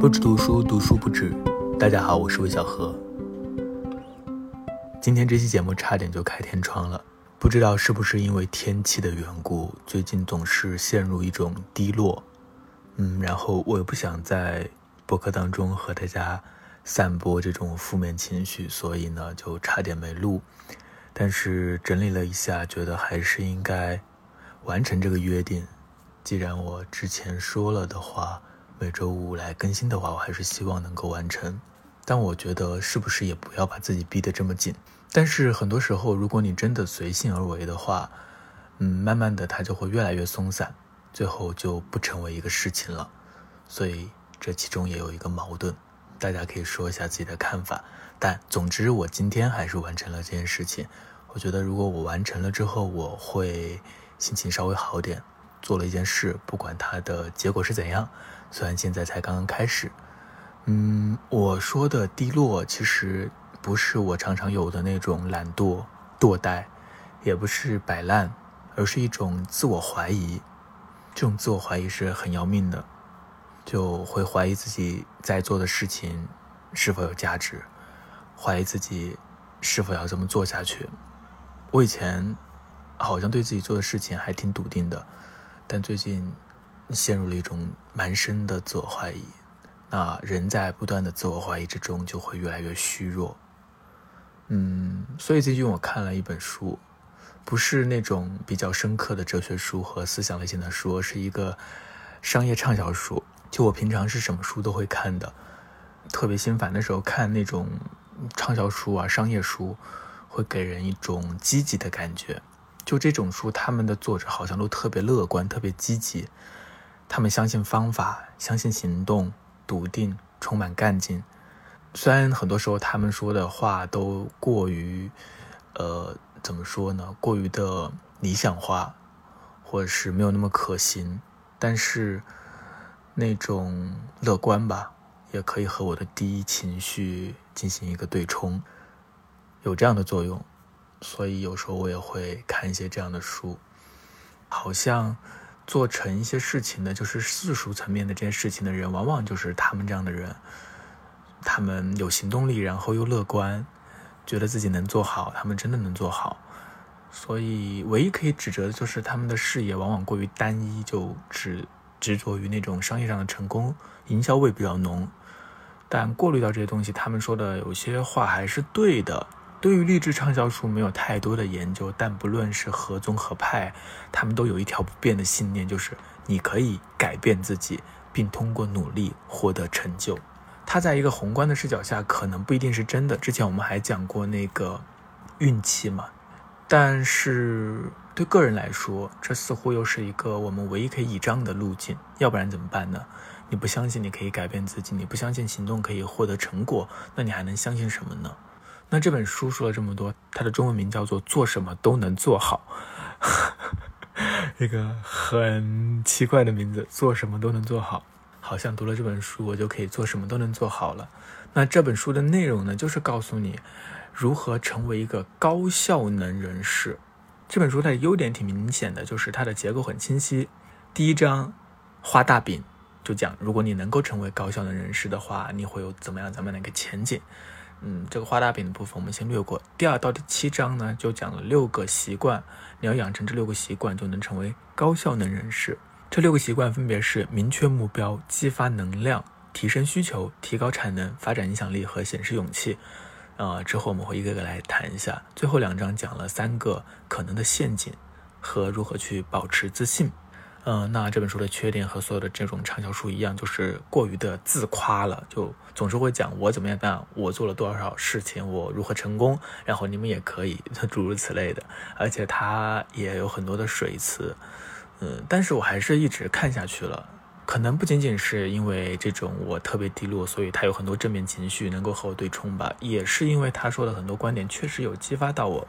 不止读书，读书不止。大家好，我是魏小何。今天这期节目差点就开天窗了，不知道是不是因为天气的缘故，最近总是陷入一种低落。嗯，然后我也不想在博客当中和大家散播这种负面情绪，所以呢就差点没录。但是整理了一下，觉得还是应该完成这个约定。既然我之前说了的话，每周五来更新的话，我还是希望能够完成。但我觉得是不是也不要把自己逼得这么紧？但是很多时候，如果你真的随性而为的话，嗯，慢慢的它就会越来越松散，最后就不成为一个事情了。所以这其中也有一个矛盾，大家可以说一下自己的看法。但总之，我今天还是完成了这件事情。我觉得如果我完成了之后，我会心情稍微好点。做了一件事，不管它的结果是怎样，虽然现在才刚刚开始，嗯，我说的低落其实不是我常常有的那种懒惰惰怠，也不是摆烂，而是一种自我怀疑。这种自我怀疑是很要命的，就会怀疑自己在做的事情是否有价值，怀疑自己是否要这么做下去。我以前好像对自己做的事情还挺笃定的。但最近陷入了一种蛮深的自我怀疑，那人在不断的自我怀疑之中就会越来越虚弱。嗯，所以最近我看了一本书，不是那种比较深刻的哲学书和思想类型的书，是一个商业畅销书。就我平常是什么书都会看的，特别心烦的时候看那种畅销书啊、商业书，会给人一种积极的感觉。就这种书，他们的作者好像都特别乐观、特别积极，他们相信方法，相信行动，笃定，充满干劲。虽然很多时候他们说的话都过于，呃，怎么说呢？过于的理想化，或者是没有那么可行，但是那种乐观吧，也可以和我的第一情绪进行一个对冲，有这样的作用。所以有时候我也会看一些这样的书，好像做成一些事情的，就是世俗层面的这件事情的人，往往就是他们这样的人。他们有行动力，然后又乐观，觉得自己能做好，他们真的能做好。所以唯一可以指责的就是他们的视野往往过于单一，就只执着于那种商业上的成功，营销味比较浓。但过滤到这些东西，他们说的有些话还是对的。对于励志畅销书没有太多的研究，但不论是何宗何派，他们都有一条不变的信念，就是你可以改变自己，并通过努力获得成就。他在一个宏观的视角下，可能不一定是真的。之前我们还讲过那个运气嘛，但是对个人来说，这似乎又是一个我们唯一可以倚仗的路径。要不然怎么办呢？你不相信你可以改变自己，你不相信行动可以获得成果，那你还能相信什么呢？那这本书说了这么多，它的中文名叫做《做什么都能做好》，一个很奇怪的名字，做什么都能做好，好像读了这本书我就可以做什么都能做好了。那这本书的内容呢，就是告诉你如何成为一个高效能人士。这本书它的优点挺明显的，就是它的结构很清晰。第一章画大饼，就讲如果你能够成为高效能人士的话，你会有怎么样怎么样的一个前景。嗯，这个画大饼的部分我们先略过。第二到第七章呢，就讲了六个习惯，你要养成这六个习惯，就能成为高效能人士。这六个习惯分别是：明确目标、激发能量、提升需求、提高产能、发展影响力和显示勇气。啊，之后我们会一个个来谈一下。最后两章讲了三个可能的陷阱和如何去保持自信。嗯，那这本书的缺点和所有的这种畅销书一样，就是过于的自夸了，就总是会讲我怎么样样，我做了多少事情，我如何成功，然后你们也可以，诸如此类的。而且它也有很多的水词，嗯，但是我还是一直看下去了。可能不仅仅是因为这种我特别低落，所以他有很多正面情绪能够和我对冲吧，也是因为他说的很多观点确实有激发到我，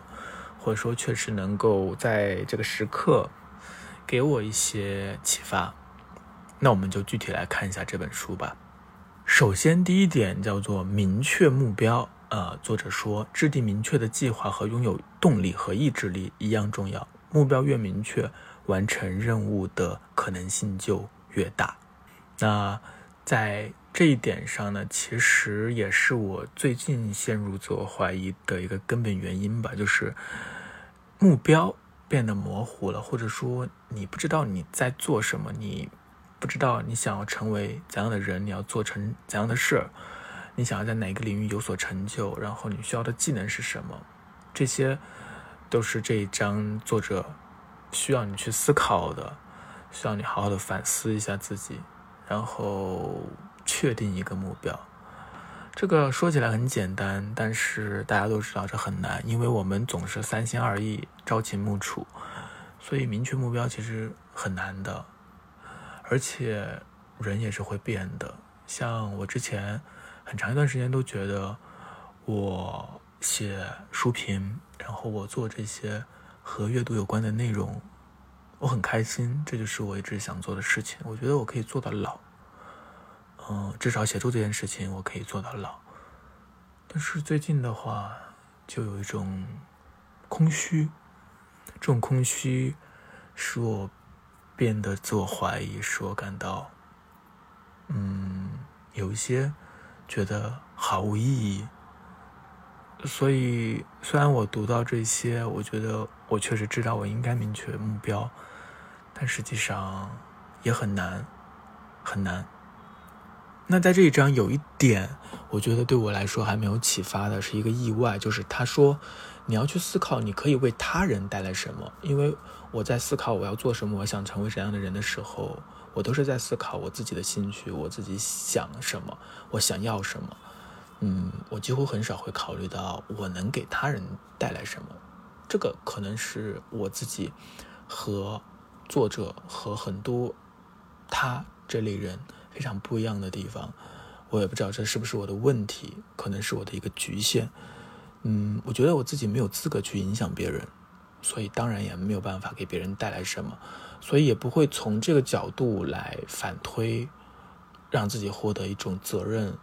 或者说确实能够在这个时刻。给我一些启发，那我们就具体来看一下这本书吧。首先，第一点叫做明确目标。呃，作者说，制定明确的计划和拥有动力和意志力一样重要。目标越明确，完成任务的可能性就越大。那在这一点上呢，其实也是我最近陷入自我怀疑的一个根本原因吧，就是目标变得模糊了，或者说你不知道你在做什么，你不知道你想要成为怎样的人，你要做成怎样的事儿，你想要在哪个领域有所成就，然后你需要的技能是什么，这些都是这一章作者需要你去思考的，需要你好好的反思一下自己，然后。确定一个目标，这个说起来很简单，但是大家都知道这很难，因为我们总是三心二意、朝秦暮楚，所以明确目标其实很难的。而且人也是会变的，像我之前很长一段时间都觉得我写书评，然后我做这些和阅读有关的内容，我很开心，这就是我一直想做的事情。我觉得我可以做到老。至少写作这件事情我可以做到老，但是最近的话，就有一种空虚，这种空虚使我变得自我怀疑，使我感到，嗯，有一些觉得毫无意义。所以，虽然我读到这些，我觉得我确实知道我应该明确目标，但实际上也很难，很难。那在这一章有一点，我觉得对我来说还没有启发的是一个意外，就是他说你要去思考你可以为他人带来什么。因为我在思考我要做什么，我想成为怎样的人的时候，我都是在思考我自己的兴趣，我自己想什么，我想要什么。嗯，我几乎很少会考虑到我能给他人带来什么。这个可能是我自己和作者和很多他这类人。非常不一样的地方，我也不知道这是不是我的问题，可能是我的一个局限。嗯，我觉得我自己没有资格去影响别人，所以当然也没有办法给别人带来什么，所以也不会从这个角度来反推，让自己获得一种责任，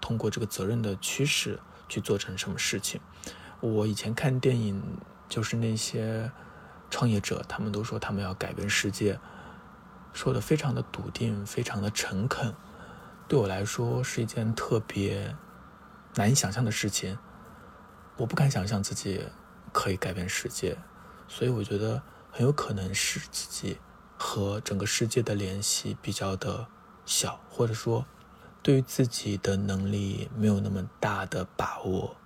通过这个责任的驱使去做成什么事情。我以前看电影，就是那些创业者，他们都说他们要改变世界。说的非常的笃定，非常的诚恳，对我来说是一件特别难以想象的事情。我不敢想象自己可以改变世界，所以我觉得很有可能是自己和整个世界的联系比较的小，或者说对于自己的能力没有那么大的把握。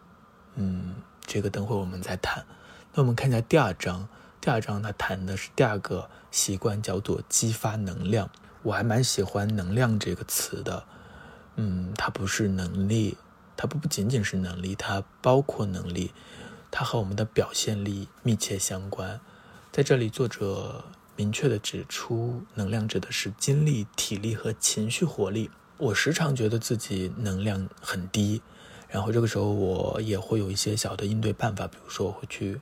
嗯，这个等会我们再谈。那我们看一下第二章。第二章他谈的是第二个习惯，叫做激发能量。我还蛮喜欢“能量”这个词的。嗯，它不是能力，它不不仅仅是能力，它包括能力，它和我们的表现力密切相关。在这里，作者明确的指出，能量指的是精力、体力和情绪活力。我时常觉得自己能量很低，然后这个时候我也会有一些小的应对办法，比如说我会去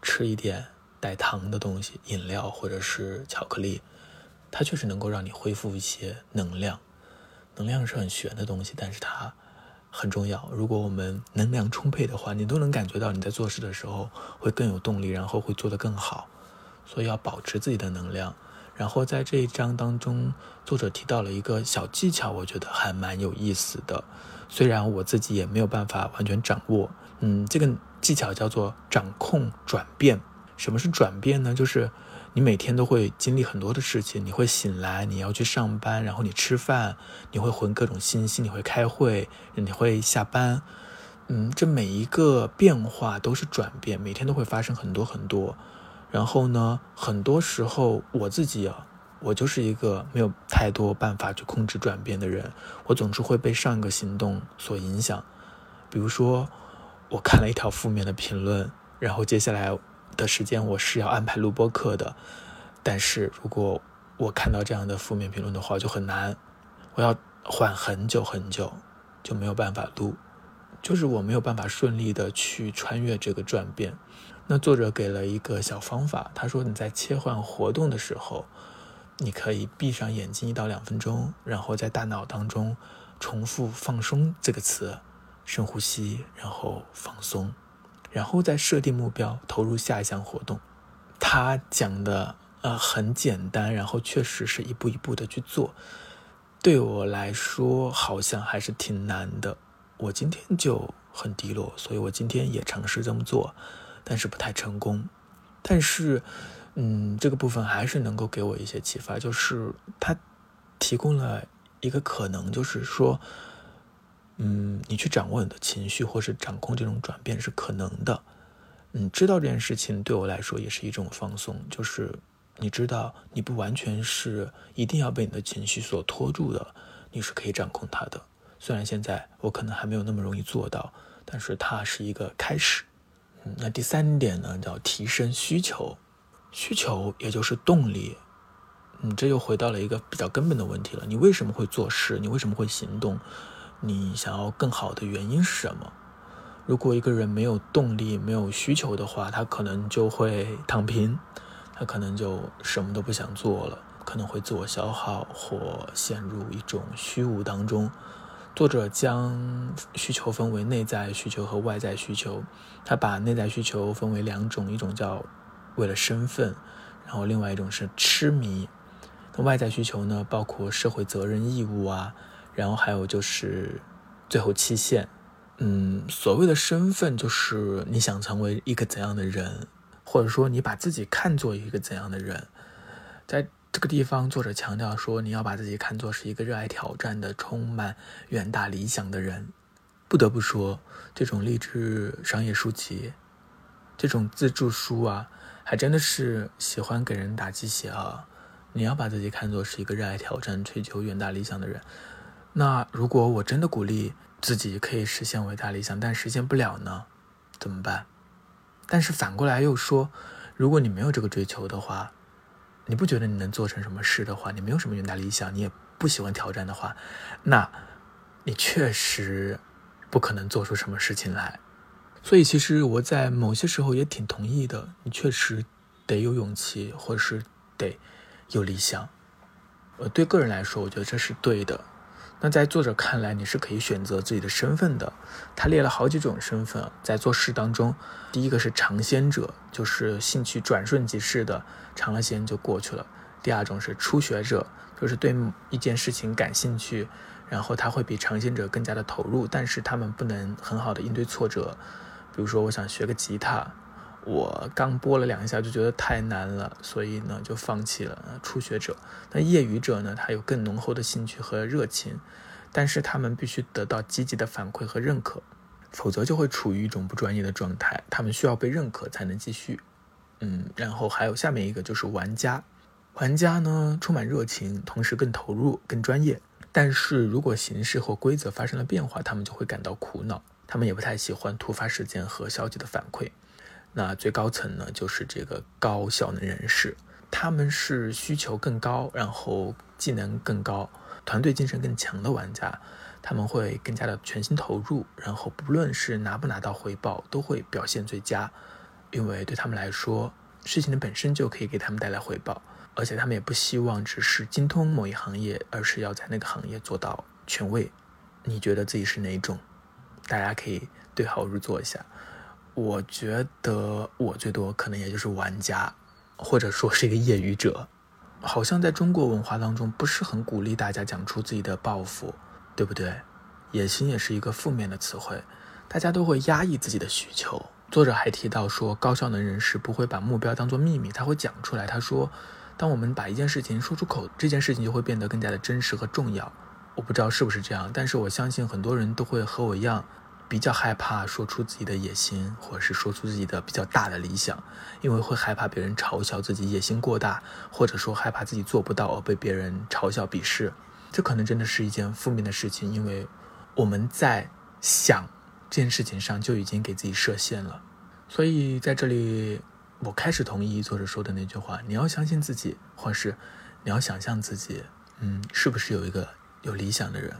吃一点。带糖的东西，饮料或者是巧克力，它确实能够让你恢复一些能量。能量是很玄的东西，但是它很重要。如果我们能量充沛的话，你都能感觉到你在做事的时候会更有动力，然后会做得更好。所以要保持自己的能量。然后在这一章当中，作者提到了一个小技巧，我觉得还蛮有意思的。虽然我自己也没有办法完全掌握，嗯，这个技巧叫做掌控转变。什么是转变呢？就是你每天都会经历很多的事情，你会醒来，你要去上班，然后你吃饭，你会回各种信息，你会开会，你会下班。嗯，这每一个变化都是转变，每天都会发生很多很多。然后呢，很多时候我自己啊，我就是一个没有太多办法去控制转变的人，我总是会被上一个行动所影响。比如说，我看了一条负面的评论，然后接下来。的时间我是要安排录播课的，但是如果我看到这样的负面评论的话就很难，我要缓很久很久，就没有办法录，就是我没有办法顺利的去穿越这个转变。那作者给了一个小方法，他说你在切换活动的时候，你可以闭上眼睛一到两分钟，然后在大脑当中重复“放松”这个词，深呼吸，然后放松。然后再设定目标，投入下一项活动。他讲的呃很简单，然后确实是一步一步的去做。对我来说好像还是挺难的。我今天就很低落，所以我今天也尝试这么做，但是不太成功。但是，嗯，这个部分还是能够给我一些启发，就是他提供了一个可能，就是说，嗯，你去掌握你的情绪，或是掌控这种转变是可能的。嗯，知道这件事情对我来说也是一种放松，就是你知道你不完全是一定要被你的情绪所拖住的，你是可以掌控它的。虽然现在我可能还没有那么容易做到，但是它是一个开始。嗯，那第三点呢，叫提升需求，需求也就是动力。嗯，这又回到了一个比较根本的问题了：你为什么会做事？你为什么会行动？你想要更好的原因是什么？如果一个人没有动力、没有需求的话，他可能就会躺平，他可能就什么都不想做了，可能会自我消耗或陷入一种虚无当中。作者将需求分为内在需求和外在需求，他把内在需求分为两种，一种叫为了身份，然后另外一种是痴迷。那外在需求呢，包括社会责任义务啊，然后还有就是最后期限。嗯，所谓的身份就是你想成为一个怎样的人，或者说你把自己看作一个怎样的人。在这个地方，作者强调说，你要把自己看作是一个热爱挑战的、充满远大理想的人。不得不说，这种励志商业书籍，这种自助书啊，还真的是喜欢给人打鸡血啊！你要把自己看作是一个热爱挑战、追求远大理想的人。那如果我真的鼓励自己可以实现伟大理想，但实现不了呢？怎么办？但是反过来又说，如果你没有这个追求的话，你不觉得你能做成什么事的话，你没有什么远大理想，你也不喜欢挑战的话，那你确实不可能做出什么事情来。所以其实我在某些时候也挺同意的，你确实得有勇气，或者是得有理想。呃，对个人来说，我觉得这是对的。那在作者看来，你是可以选择自己的身份的。他列了好几种身份，在做事当中，第一个是尝鲜者，就是兴趣转瞬即逝的，尝了鲜就过去了。第二种是初学者，就是对一件事情感兴趣，然后他会比尝鲜者更加的投入，但是他们不能很好的应对挫折。比如说，我想学个吉他。我刚播了两下就觉得太难了，所以呢就放弃了。初学者，那业余者呢，他有更浓厚的兴趣和热情，但是他们必须得到积极的反馈和认可，否则就会处于一种不专业的状态。他们需要被认可才能继续。嗯，然后还有下面一个就是玩家，玩家呢充满热情，同时更投入、更专业。但是如果形式或规则发生了变化，他们就会感到苦恼。他们也不太喜欢突发事件和消极的反馈。那最高层呢，就是这个高效能人士，他们是需求更高，然后技能更高，团队精神更强的玩家，他们会更加的全心投入，然后不论是拿不拿到回报，都会表现最佳，因为对他们来说，事情的本身就可以给他们带来回报，而且他们也不希望只是精通某一行业，而是要在那个行业做到权威。你觉得自己是哪种？大家可以对号入座一下。我觉得我最多可能也就是玩家，或者说是一个业余者。好像在中国文化当中不是很鼓励大家讲出自己的抱负，对不对？野心也是一个负面的词汇，大家都会压抑自己的需求。作者还提到说，高效能人士不会把目标当做秘密，他会讲出来。他说，当我们把一件事情说出口，这件事情就会变得更加的真实和重要。我不知道是不是这样，但是我相信很多人都会和我一样。比较害怕说出自己的野心，或者是说出自己的比较大的理想，因为会害怕别人嘲笑自己野心过大，或者说害怕自己做不到而被别人嘲笑鄙视。这可能真的是一件负面的事情，因为我们在想这件事情上就已经给自己设限了。所以在这里，我开始同意作者说的那句话：你要相信自己，或是你要想象自己，嗯，是不是有一个有理想的人。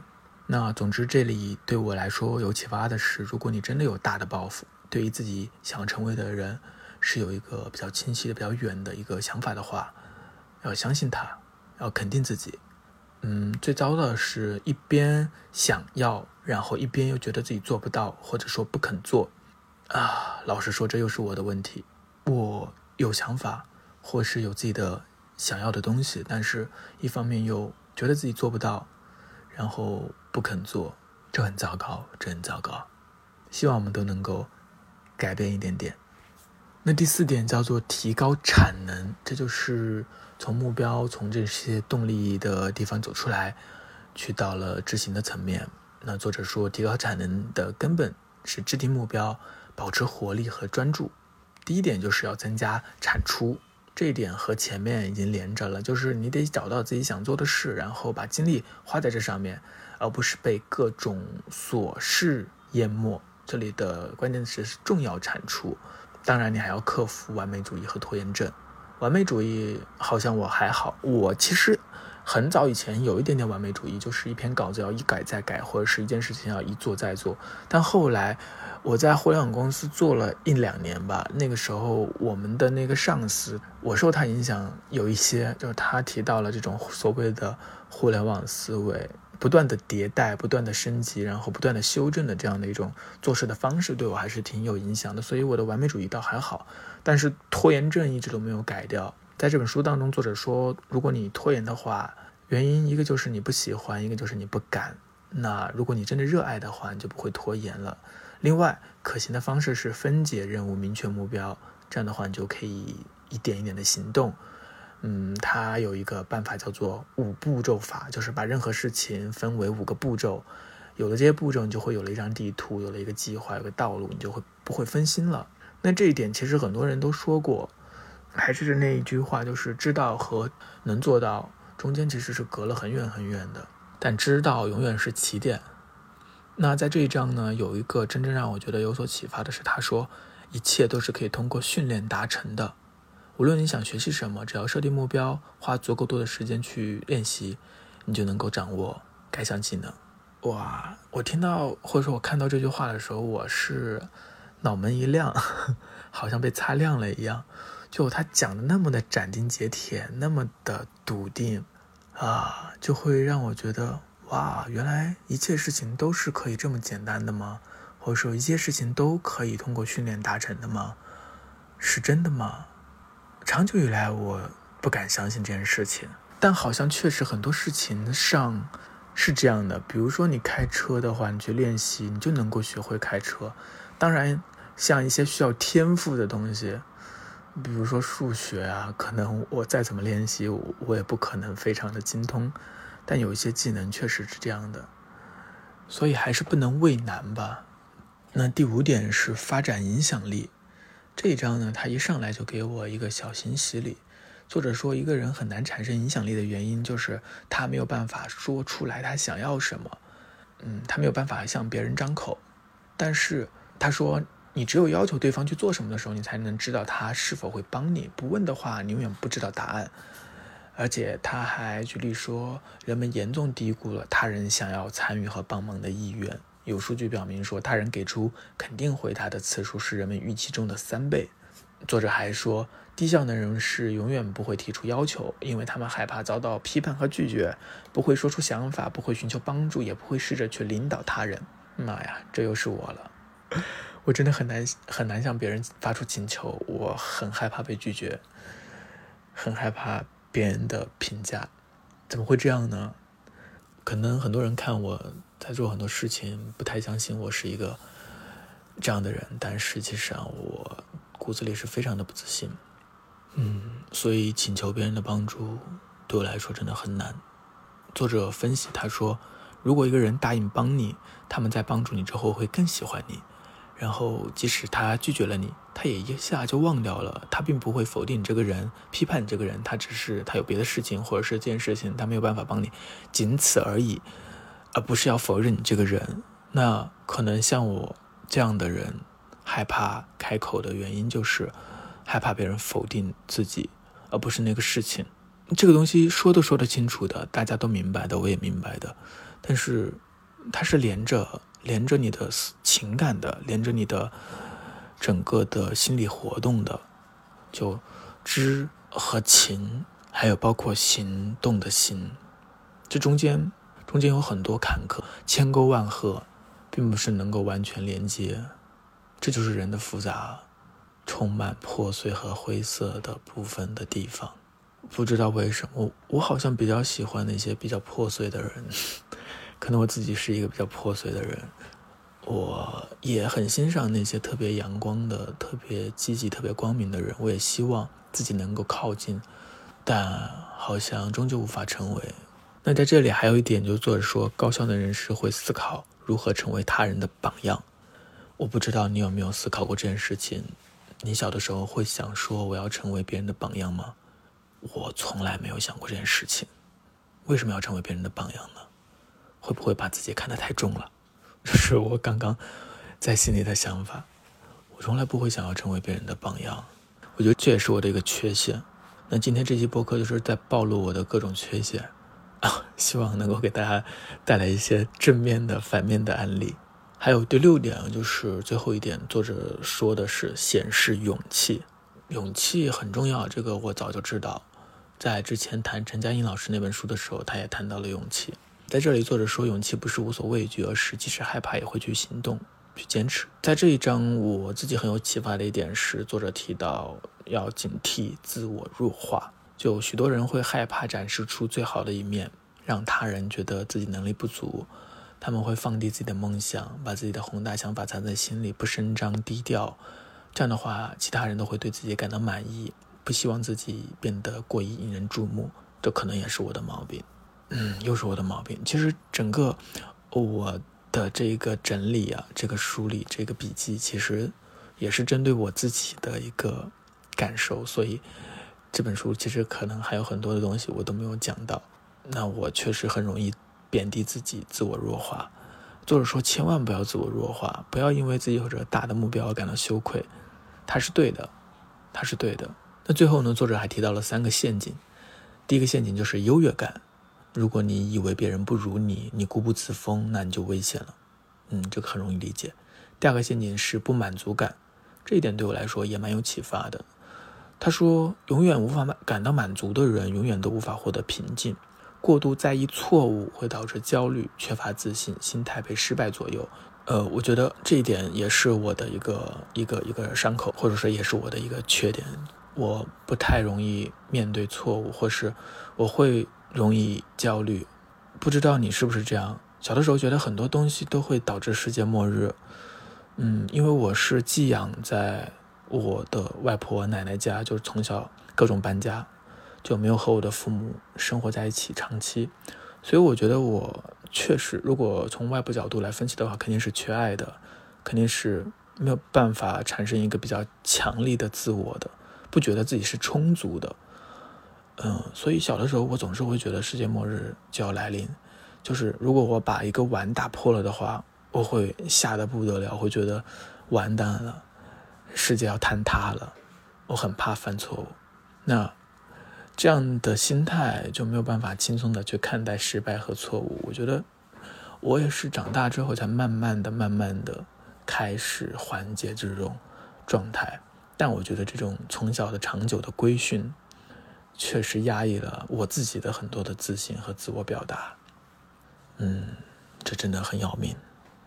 那总之，这里对我来说有启发的是，如果你真的有大的抱负，对于自己想要成为的人，是有一个比较清晰的、比较远的一个想法的话，要相信他，要肯定自己。嗯，最糟的是一边想要，然后一边又觉得自己做不到，或者说不肯做。啊，老实说，这又是我的问题。我有想法，或是有自己的想要的东西，但是一方面又觉得自己做不到。然后不肯做，这很糟糕，这很糟糕。希望我们都能够改变一点点。那第四点叫做提高产能，这就是从目标、从这些动力的地方走出来，去到了执行的层面。那作者说，提高产能的根本是制定目标、保持活力和专注。第一点就是要增加产出。这一点和前面已经连着了，就是你得找到自己想做的事，然后把精力花在这上面，而不是被各种琐事淹没。这里的关键词是重要产出。当然，你还要克服完美主义和拖延症。完美主义好像我还好，我其实很早以前有一点点完美主义，就是一篇稿子要一改再改，或者是一件事情要一做再做。但后来。我在互联网公司做了一两年吧，那个时候我们的那个上司，我受他影响有一些，就是他提到了这种所谓的互联网思维，不断的迭代、不断的升级，然后不断的修正的这样的一种做事的方式，对我还是挺有影响的。所以我的完美主义倒还好，但是拖延症一直都没有改掉。在这本书当中，作者说，如果你拖延的话，原因一个就是你不喜欢，一个就是你不敢。那如果你真的热爱的话，你就不会拖延了。另外，可行的方式是分解任务，明确目标。这样的话，你就可以一点一点的行动。嗯，他有一个办法叫做五步骤法，就是把任何事情分为五个步骤。有了这些步骤，你就会有了一张地图，有了一个计划，有个道路，你就会不会分心了。那这一点其实很多人都说过，还是那一句话，就是知道和能做到中间其实是隔了很远很远的。但知道永远是起点。那在这一章呢，有一个真正让我觉得有所启发的是，他说，一切都是可以通过训练达成的。无论你想学习什么，只要设定目标，花足够多的时间去练习，你就能够掌握该项技能。哇！我听到或者说我看到这句话的时候，我是脑门一亮，好像被擦亮了一样。就他讲的那么的斩钉截铁，那么的笃定啊，就会让我觉得。哇，原来一切事情都是可以这么简单的吗？或者说一切事情都可以通过训练达成的吗？是真的吗？长久以来我不敢相信这件事情，但好像确实很多事情上是这样的。比如说你开车的话，你去练习，你就能够学会开车。当然，像一些需要天赋的东西，比如说数学啊，可能我再怎么练习，我也不可能非常的精通。但有一些技能确实是这样的，所以还是不能畏难吧。那第五点是发展影响力。这一章呢，他一上来就给我一个小型洗礼。作者说，一个人很难产生影响力的原因就是他没有办法说出来他想要什么，嗯，他没有办法向别人张口。但是他说，你只有要求对方去做什么的时候，你才能知道他是否会帮你。不问的话，你永远不知道答案。而且他还举例说，人们严重低估了他人想要参与和帮忙的意愿。有数据表明说，他人给出肯定回答的次数是人们预期中的三倍。作者还说，低效能人士永远不会提出要求，因为他们害怕遭到批判和拒绝，不会说出想法，不会寻求帮助，也不会试着去领导他人。妈呀，这又是我了！我真的很难很难向别人发出请求，我很害怕被拒绝，很害怕。别人的评价怎么会这样呢？可能很多人看我在做很多事情，不太相信我是一个这样的人，但实际上我骨子里是非常的不自信。嗯，所以请求别人的帮助对我来说真的很难。作者分析他说，如果一个人答应帮你，他们在帮助你之后会更喜欢你。然后，即使他拒绝了你，他也一下就忘掉了。他并不会否定你这个人，批判你这个人。他只是他有别的事情，或者是这件事情他没有办法帮你，仅此而已，而不是要否认你这个人。那可能像我这样的人，害怕开口的原因就是害怕别人否定自己，而不是那个事情。这个东西说都说得清楚的，大家都明白的，我也明白的。但是它是连着。连着你的情感的，连着你的整个的心理活动的，就知和情，还有包括行动的心，这中间中间有很多坎坷，千沟万壑，并不是能够完全连接。这就是人的复杂，充满破碎和灰色的部分的地方。不知道为什么，我好像比较喜欢那些比较破碎的人。可能我自己是一个比较破碎的人，我也很欣赏那些特别阳光的、特别积极、特别光明的人，我也希望自己能够靠近，但好像终究无法成为。那在这里还有一点，就是作者说，高效的人士会思考如何成为他人的榜样。我不知道你有没有思考过这件事情？你小的时候会想说我要成为别人的榜样吗？我从来没有想过这件事情。为什么要成为别人的榜样呢？会不会把自己看得太重了？这是我刚刚在心里的想法。我从来不会想要成为别人的榜样。我觉得这也是我的一个缺陷。那今天这期播客就是在暴露我的各种缺陷。啊，希望能够给大家带来一些正面的、反面的案例。还有第六点，就是最后一点，作者说的是显示勇气。勇气很重要，这个我早就知道。在之前谈陈嘉映老师那本书的时候，他也谈到了勇气。在这里，作者说勇气不是无所畏惧，而是即使害怕也会去行动、去坚持。在这一章，我自己很有启发的一点是，作者提到要警惕自我弱化。就许多人会害怕展示出最好的一面，让他人觉得自己能力不足。他们会放低自己的梦想，把自己的宏大想法藏在心里，不声张，低调。这样的话，其他人都会对自己感到满意，不希望自己变得过于引人注目。这可能也是我的毛病。嗯，又是我的毛病。其实整个我的这个整理啊，这个梳理，这个笔记，其实也是针对我自己的一个感受，所以。这本书其实可能还有很多的东西我都没有讲到，那我确实很容易贬低自己、自我弱化。作者说，千万不要自我弱化，不要因为自己有着大的目标而感到羞愧，他是对的，他是对的。那最后呢，作者还提到了三个陷阱。第一个陷阱就是优越感，如果你以为别人不如你，你固步自封，那你就危险了。嗯，这个很容易理解。第二个陷阱是不满足感，这一点对我来说也蛮有启发的。他说：“永远无法满感到满足的人，永远都无法获得平静。过度在意错误会导致焦虑、缺乏自信、心态被失败左右。呃，我觉得这一点也是我的一个一个一个伤口，或者说也是我的一个缺点。我不太容易面对错误，或是我会容易焦虑。不知道你是不是这样？小的时候觉得很多东西都会导致世界末日。嗯，因为我是寄养在。”我的外婆奶奶家就是从小各种搬家，就没有和我的父母生活在一起长期，所以我觉得我确实，如果从外部角度来分析的话，肯定是缺爱的，肯定是没有办法产生一个比较强力的自我的，不觉得自己是充足的，嗯，所以小的时候我总是会觉得世界末日就要来临，就是如果我把一个碗打破了的话，我会吓得不得了，会觉得完蛋了。世界要坍塌了，我很怕犯错误。那这样的心态就没有办法轻松的去看待失败和错误。我觉得我也是长大之后才慢慢的、慢慢的开始缓解这种状态。但我觉得这种从小的长久的规训，确实压抑了我自己的很多的自信和自我表达。嗯，这真的很要命。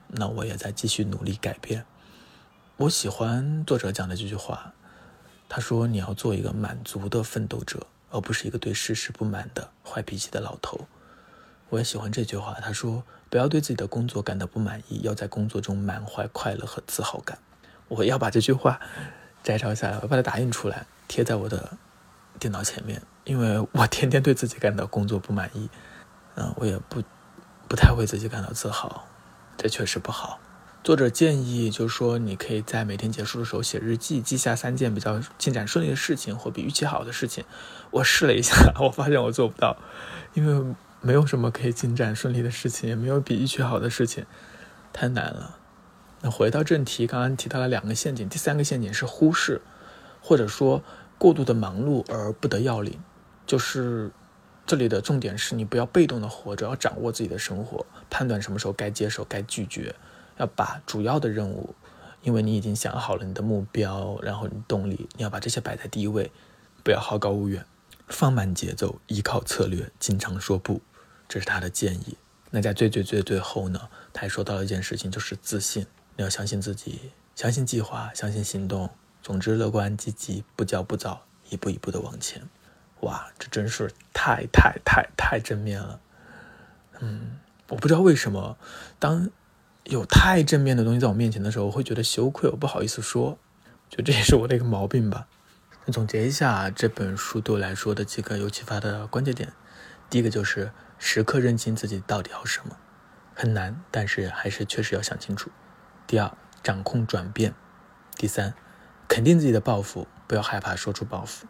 那我也在继续努力改变。我喜欢作者讲的这句话，他说：“你要做一个满足的奋斗者，而不是一个对事实不满的坏脾气的老头。”我也喜欢这句话，他说：“不要对自己的工作感到不满意，要在工作中满怀快乐和自豪感。”我要把这句话摘抄下来，我把它打印出来，贴在我的电脑前面，因为我天天对自己感到工作不满意，嗯，我也不不太为自己感到自豪，这确实不好。作者建议，就是说，你可以在每天结束的时候写日记，记下三件比较进展顺利的事情或比预期好的事情。我试了一下，我发现我做不到，因为没有什么可以进展顺利的事情，也没有比预期好的事情，太难了。那回到正题，刚刚提到了两个陷阱，第三个陷阱是忽视，或者说过度的忙碌而不得要领。就是这里的重点是你不要被动的活着，要掌握自己的生活，判断什么时候该接受，该拒绝。要把主要的任务，因为你已经想好了你的目标，然后你动力，你要把这些摆在第一位，不要好高骛远，放慢节奏，依靠策略，经常说不，这是他的建议。那在最最最最后呢，他还说到了一件事情，就是自信，你要相信自己，相信计划，相信行动，总之乐观积极，不骄不躁，一步一步的往前。哇，这真是太太太太正面了，嗯。我不知道为什么，当有太正面的东西在我面前的时候，我会觉得羞愧，我不好意思说。就这也是我的一个毛病吧。那总结一下这本书对我来说的几个有启发的关键点：第一个就是时刻认清自己到底要什么，很难，但是还是确实要想清楚。第二，掌控转变；第三，肯定自己的抱负，不要害怕说出抱负；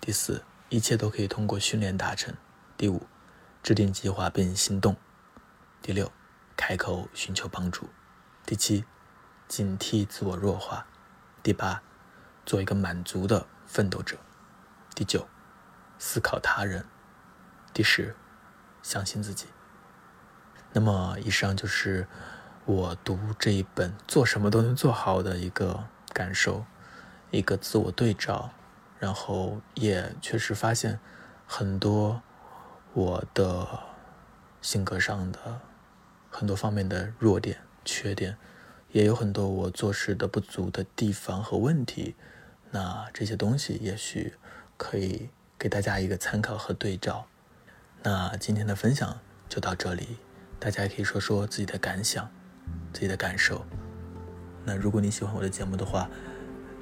第四，一切都可以通过训练达成；第五，制定计划并行动；第六，开口寻求帮助；第七，警惕自我弱化。第八，做一个满足的奋斗者；第九，思考他人；第十，相信自己。那么，以上就是我读这一本《做什么都能做好》的一个感受，一个自我对照，然后也确实发现很多我的性格上的很多方面的弱点、缺点。也有很多我做事的不足的地方和问题，那这些东西也许可以给大家一个参考和对照。那今天的分享就到这里，大家也可以说说自己的感想、自己的感受。那如果你喜欢我的节目的话，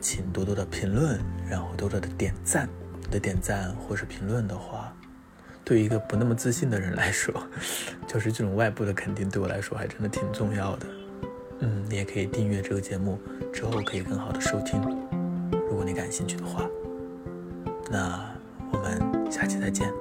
请多多的评论，然后多多的点赞。你的点赞或是评论的话，对于一个不那么自信的人来说，就是这种外部的肯定对我来说还真的挺重要的。嗯，你也可以订阅这个节目，之后可以更好的收听。如果你感兴趣的话，那我们下期再见。